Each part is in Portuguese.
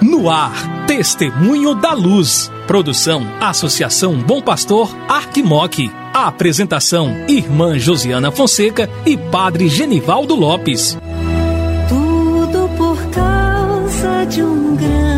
No ar, Testemunho da Luz. Produção, Associação Bom Pastor, Arquimoc. A apresentação, Irmã Josiana Fonseca e Padre Genivaldo Lopes. Tudo por causa de um grande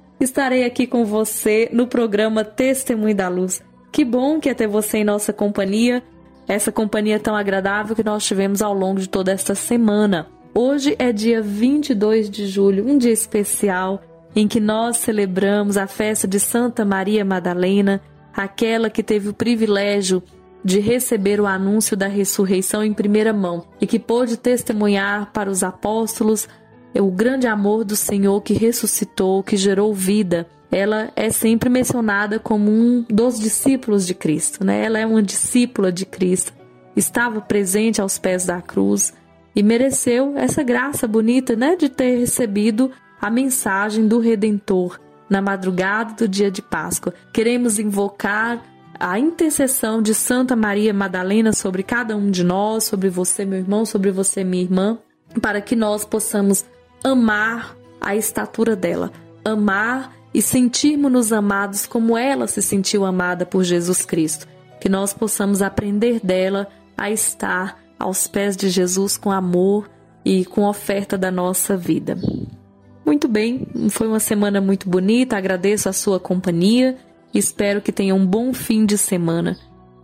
estarei aqui com você no programa Testemunho da Luz. Que bom que é ter você em nossa companhia, essa companhia tão agradável que nós tivemos ao longo de toda esta semana. Hoje é dia 22 de julho, um dia especial em que nós celebramos a festa de Santa Maria Madalena, aquela que teve o privilégio de receber o anúncio da ressurreição em primeira mão e que pôde testemunhar para os apóstolos o grande amor do Senhor que ressuscitou, que gerou vida. Ela é sempre mencionada como um dos discípulos de Cristo, né? Ela é uma discípula de Cristo. Estava presente aos pés da cruz e mereceu essa graça bonita, né, de ter recebido a mensagem do Redentor na madrugada do dia de Páscoa. Queremos invocar a intercessão de Santa Maria Madalena sobre cada um de nós, sobre você, meu irmão, sobre você, minha irmã, para que nós possamos amar a estatura dela, amar e sentirmos-nos amados como ela se sentiu amada por Jesus Cristo. Que nós possamos aprender dela a estar aos pés de Jesus com amor e com oferta da nossa vida. Muito bem, foi uma semana muito bonita, agradeço a sua companhia e espero que tenha um bom fim de semana.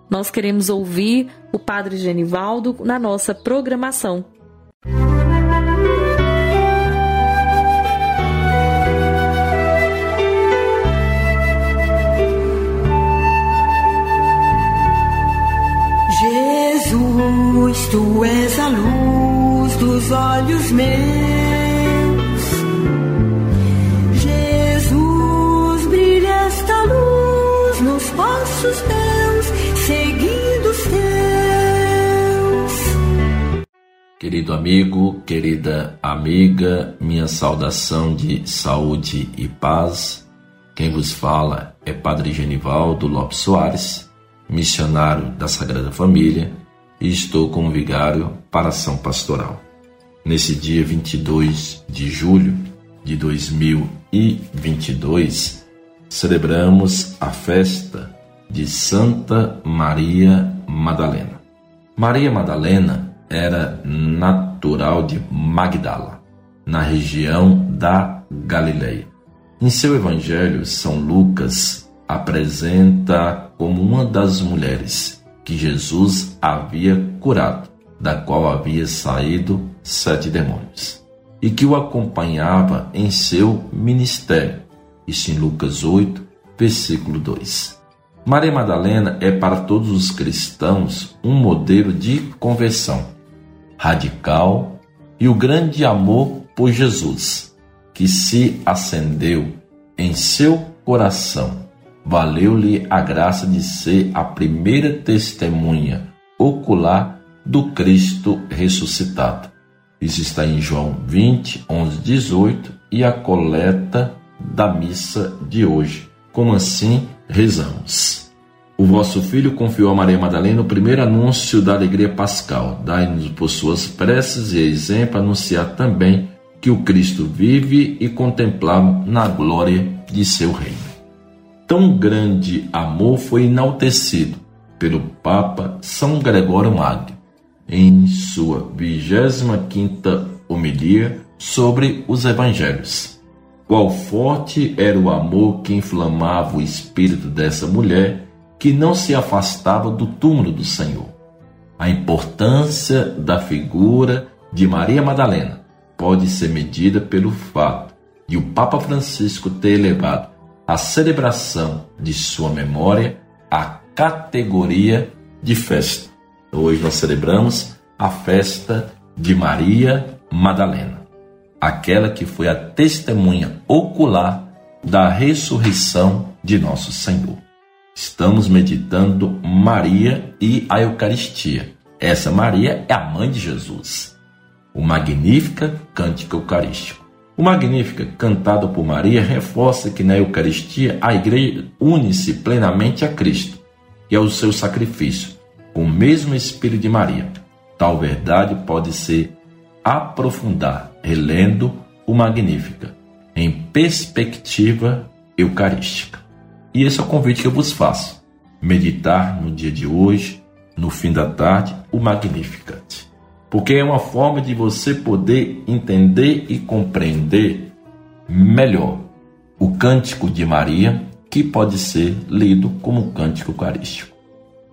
Nós queremos ouvir o Padre Genivaldo na nossa programação. Querido amigo, querida amiga, minha saudação de saúde e paz. Quem vos fala é Padre Genivaldo Lopes Soares, missionário da Sagrada Família, e estou como vigário para ação pastoral. Nesse dia 22 de julho de 2022, celebramos a festa de Santa Maria Madalena. Maria Madalena era natural de Magdala, na região da Galileia. Em seu evangelho, São Lucas apresenta como uma das mulheres que Jesus havia curado, da qual havia saído sete demônios, e que o acompanhava em seu ministério. Isso em Lucas 8, versículo 2. Maria Madalena é para todos os cristãos um modelo de conversão radical e o grande amor por Jesus, que se acendeu em seu coração valeu-lhe a graça de ser a primeira testemunha ocular do Cristo ressuscitado. Isso está em João 20, 11, 18 e a coleta da missa de hoje. Como assim rezamos? O vosso Filho confiou a Maria Madalena o primeiro anúncio da alegria pascal. Dai-nos por suas preces e exemplo anunciar também que o Cristo vive e contemplar na glória de seu reino. Tão grande amor foi enaltecido pelo Papa São Gregório Magno em sua 25 homilia sobre os evangelhos. Qual forte era o amor que inflamava o espírito dessa mulher que não se afastava do túmulo do Senhor. A importância da figura de Maria Madalena pode ser medida pelo fato de o Papa Francisco ter elevado a celebração de sua memória à categoria de festa. Hoje nós celebramos a festa de Maria Madalena, aquela que foi a testemunha ocular da ressurreição de nosso Senhor. Estamos meditando Maria e a Eucaristia. Essa Maria é a mãe de Jesus. O Magnífica Cântico Eucarístico. O Magnífica, cantado por Maria, reforça que na Eucaristia a Igreja une-se plenamente a Cristo e ao seu sacrifício, com o mesmo Espírito de Maria. Tal verdade pode ser aprofundar relendo o Magnífica em perspectiva eucarística. E esse é o convite que eu vos faço. Meditar no dia de hoje, no fim da tarde, o Magnificat. Porque é uma forma de você poder entender e compreender melhor o cântico de Maria, que pode ser lido como um cântico eucarístico.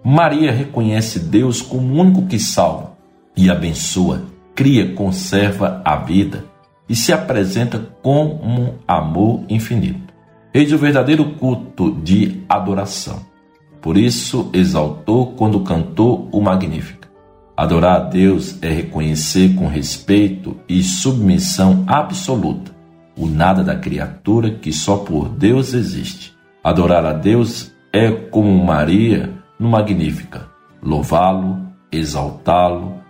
Maria reconhece Deus como o único que salva e abençoa, cria, conserva a vida e se apresenta como um amor infinito. Eis o verdadeiro culto de adoração. Por isso exaltou quando cantou o Magnífico. Adorar a Deus é reconhecer com respeito e submissão absoluta o nada da criatura que só por Deus existe. Adorar a Deus é como Maria no Magnífica, louvá-lo, exaltá-lo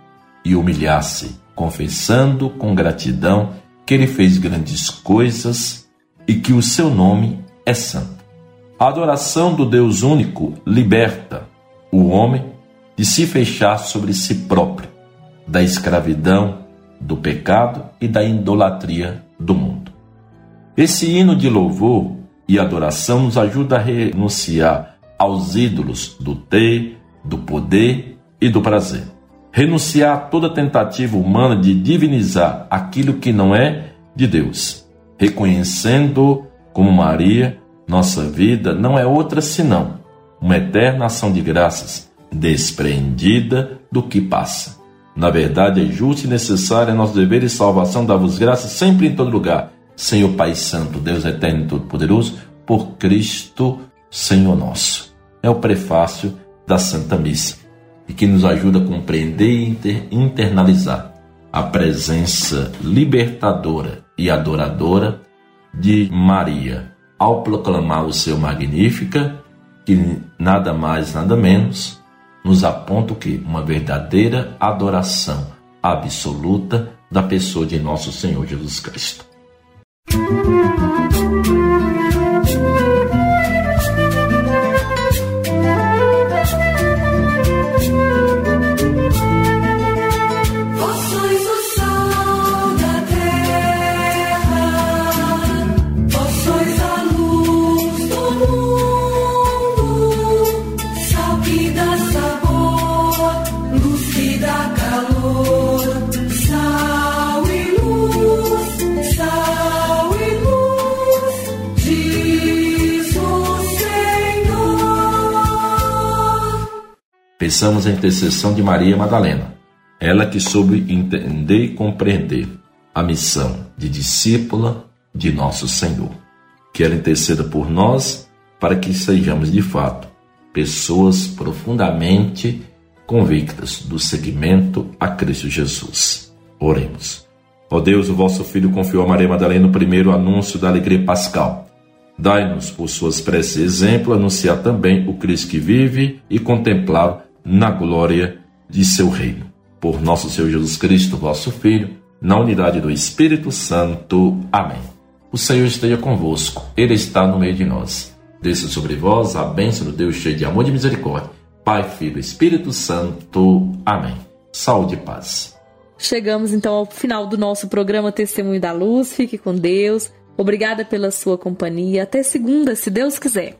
e humilhar-se, confessando com gratidão que ele fez grandes coisas e que o seu nome é santo. A adoração do Deus único liberta o homem de se fechar sobre si próprio, da escravidão, do pecado e da idolatria do mundo. Esse hino de louvor e adoração nos ajuda a renunciar aos ídolos do ter, do poder e do prazer. Renunciar a toda tentativa humana de divinizar aquilo que não é de Deus reconhecendo como Maria, nossa vida não é outra senão uma eterna ação de graças, despreendida do que passa. Na verdade, é justo e necessário é nosso dever e salvação dar-vos graças sempre em todo lugar, Senhor Pai Santo, Deus Eterno e Todo-Poderoso, por Cristo, Senhor nosso. É o prefácio da Santa Missa e que nos ajuda a compreender e internalizar a presença libertadora e adoradora de Maria, ao proclamar o seu Magnífica, que nada mais, nada menos, nos aponta o que? Uma verdadeira adoração absoluta da pessoa de nosso Senhor Jesus Cristo. Peçamos a intercessão de Maria Madalena, ela que soube entender e compreender a missão de discípula de nosso Senhor. Que ela interceda por nós para que sejamos de fato pessoas profundamente convictas do seguimento a Cristo Jesus. Oremos. Ó Deus, o vosso Filho confiou a Maria Madalena o primeiro anúncio da alegria pascal. Dai-nos, por suas preces exemplo, anunciar também o Cristo que vive e contemplar na glória de seu reino. Por nosso Senhor Jesus Cristo, vosso Filho, na unidade do Espírito Santo. Amém. O Senhor esteja convosco, Ele está no meio de nós. Desça sobre vós a bênção do Deus cheio de amor e de misericórdia. Pai, Filho, Espírito Santo. Amém. Saúde e paz. Chegamos então ao final do nosso programa Testemunho da Luz. Fique com Deus. Obrigada pela sua companhia. Até segunda, se Deus quiser.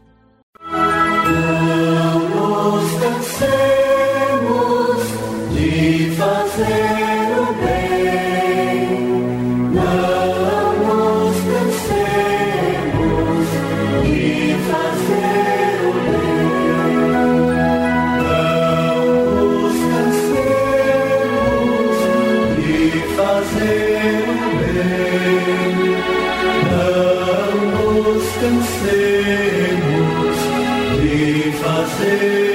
hacer.